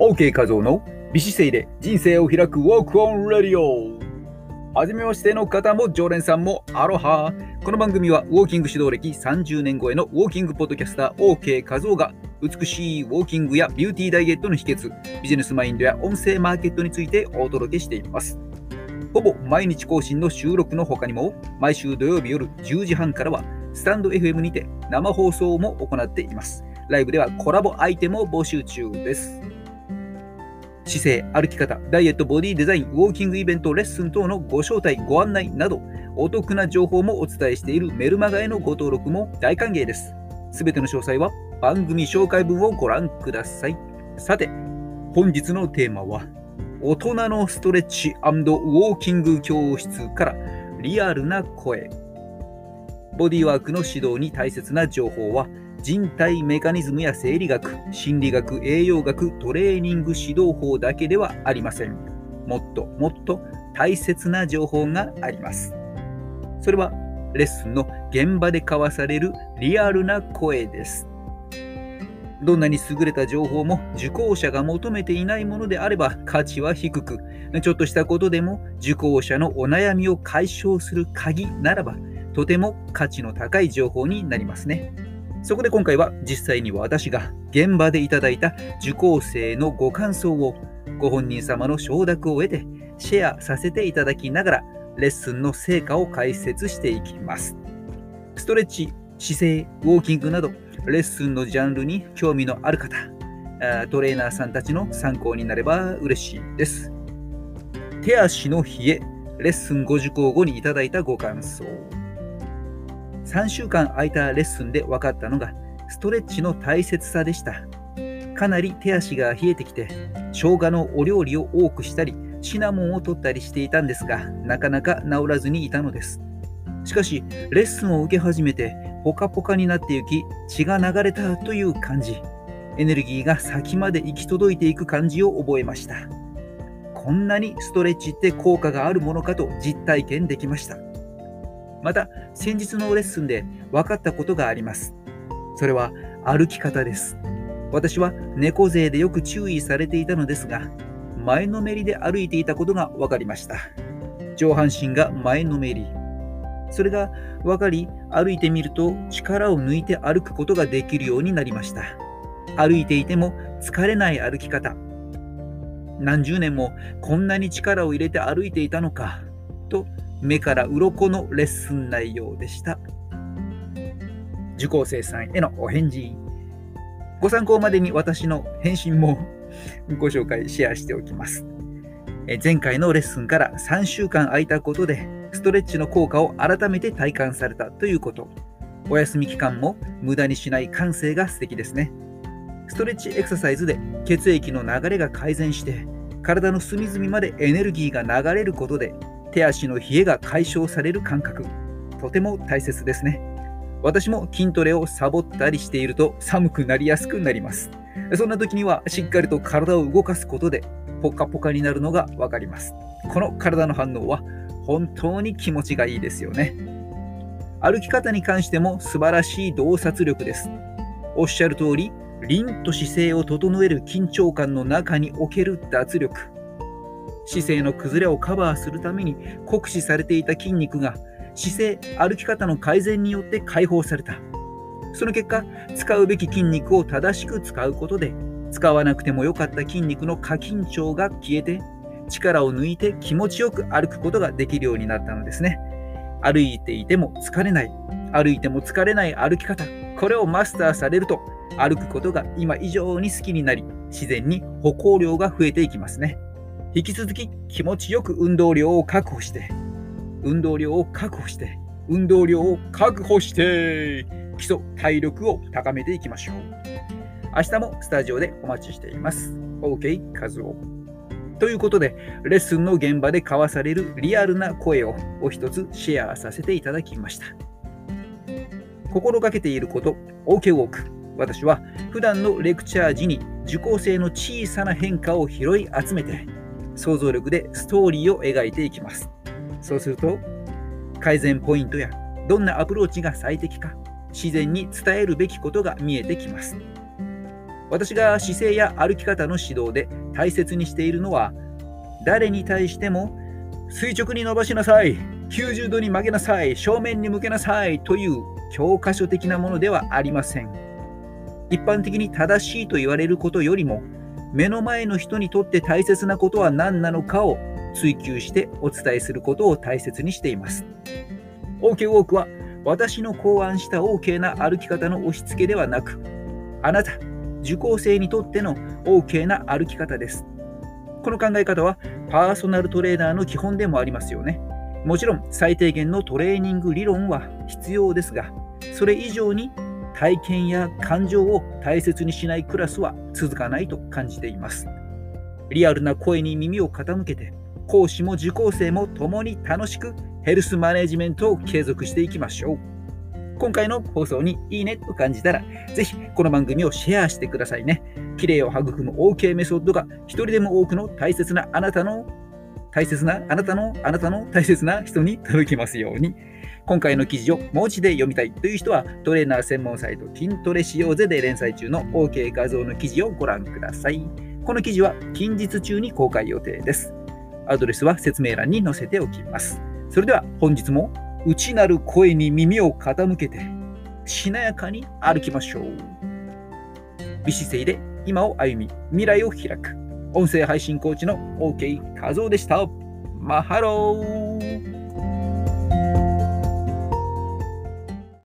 OK 画像の美姿勢で人生を開く Walk on Radio はじめましての方も常連さんもアロハ。この番組はウォーキング指導歴30年超えのウォーキングポッドキャスター OK 画像が美しいウォーキングやビューティーダイエットの秘訣ビジネスマインドや音声マーケットについてお届けしています。ほぼ毎日更新の収録の他にも毎週土曜日夜10時半からはスタンド FM にて生放送も行っています。ライブではコラボアイテムを募集中です。姿勢、歩き方、ダイエット、ボディデザイン、ウォーキングイベント、レッスン等のご招待、ご案内など、お得な情報もお伝えしているメルマガへのご登録も大歓迎です。すべての詳細は番組紹介文をご覧ください。さて、本日のテーマは、大人のストレッチウォーキング教室からリアルな声。ボディワークの指導に大切な情報は、人体メカニズムや生理学、心理学、栄養学、トレーニング指導法だけではありません。もっともっと大切な情報があります。それはレッスンの現場で交わされるリアルな声です。どんなに優れた情報も受講者が求めていないものであれば価値は低く、ちょっとしたことでも受講者のお悩みを解消する鍵ならば、とても価値の高い情報になりますね。そこで今回は実際に私が現場でいただいた受講生のご感想をご本人様の承諾を得てシェアさせていただきながらレッスンの成果を解説していきます。ストレッチ、姿勢、ウォーキングなどレッスンのジャンルに興味のある方、トレーナーさんたちの参考になれば嬉しいです。手足の冷え、レッスンご受講後にいただいたご感想。3週間空いたレッスンで分かったのがストレッチの大切さでした。かなり手足が冷えてきて、生姜のお料理を多くしたり、シナモンを取ったりしていたんですが、なかなか治らずにいたのです。しかし、レッスンを受け始めて、ポカポカになっていき、血が流れたという感じ。エネルギーが先まで行き届いていく感じを覚えました。こんなにストレッチって効果があるものかと実体験できました。また、先日のレッスンで分かったことがあります。それは歩き方です。私は猫背でよく注意されていたのですが、前のめりで歩いていたことが分かりました。上半身が前のめり。それが分かり、歩いてみると力を抜いて歩くことができるようになりました。歩いていても疲れない歩き方。何十年もこんなに力を入れて歩いていたのか、と目から鱗のレッスン内容でした。受講生さんへのお返事。ご参考までに私の返信もご紹介、シェアしておきます。前回のレッスンから3週間空いたことで、ストレッチの効果を改めて体感されたということ。お休み期間も無駄にしない感性が素敵ですね。ストレッチエクササイズで血液の流れが改善して、体の隅々までエネルギーが流れることで手足の冷えが解消される感覚、とても大切ですね。私も筋トレをサボったりしていると寒くなりやすくなります。そんな時にはしっかりと体を動かすことでポカポカになるのがわかります。この体の反応は本当に気持ちがいいですよね。歩き方に関しても素晴らしい洞察力です。おっしゃる通り、凛と姿勢を整える緊張感の中における脱力。姿勢の崩れをカバーするために酷使されていた筋肉が姿勢、歩き方の改善によって解放された。その結果、使うべき筋肉を正しく使うことで、使わなくてもよかった筋肉の過緊張が消えて、力を抜いて気持ちよく歩くことができるようになったのですね。歩いていても疲れない、歩いても疲れない歩き方、これをマスターされると、歩くことが今以上に好きになり、自然に歩行量が増えていきますね。引き続き気持ちよく運動量を確保して、運動量を確保して、運動量を確保して、基礎体力を高めていきましょう。明日もスタジオでお待ちしています。OK カズオ。ということで、レッスンの現場で交わされるリアルな声をお一つシェアさせていただきました。心がけていること、OK ウォーク。私は普段のレクチャー時に受講生の小さな変化を拾い集めて想像力でストーリーを描いていきます。そうすると、改善ポイントやどんなアプローチが最適か、自然に伝えるべきことが見えてきます。私が姿勢や歩き方の指導で大切にしているのは誰に対しても垂直に伸ばしなさい90度に曲げなさい正面に向けなさいという教科書的なものではありません一般的に正しいと言われることよりも目の前の人にとって大切なことは何なのかを追求してお伝えすることを大切にしています。OK ウォークは私の考案した OK な歩き方の押し付けではなくあなた受講生にとっての OK な歩き方です。この考え方はパーソナルトレーナーの基本でもありますよね。もちろん最低限のトレーニング理論は必要ですがそれ以上に体験や感情を大切にしないクラスは続かないと感じていますリアルな声に耳を傾けて講師も受講生も共に楽しくヘルスマネジメントを継続していきましょう今回の放送にいいねと感じたら、ぜひこの番組をシェアしてくださいね。綺麗を育む OK メソッドが一人でも多くの大切なあなたの大切なあなたのあなたの大切な人に届きますように。今回の記事を文字で読みたいという人はトレーナー専門サイト筋トレしようぜで連載中の OK 画像の記事をご覧ください。この記事は近日中に公開予定です。アドレスは説明欄に載せておきます。それでは本日も内なる声に耳を傾けてしなやかに歩きましょう。美姿勢で今を歩み未来を開く音声配信コーチの OK 画像でした。マハロー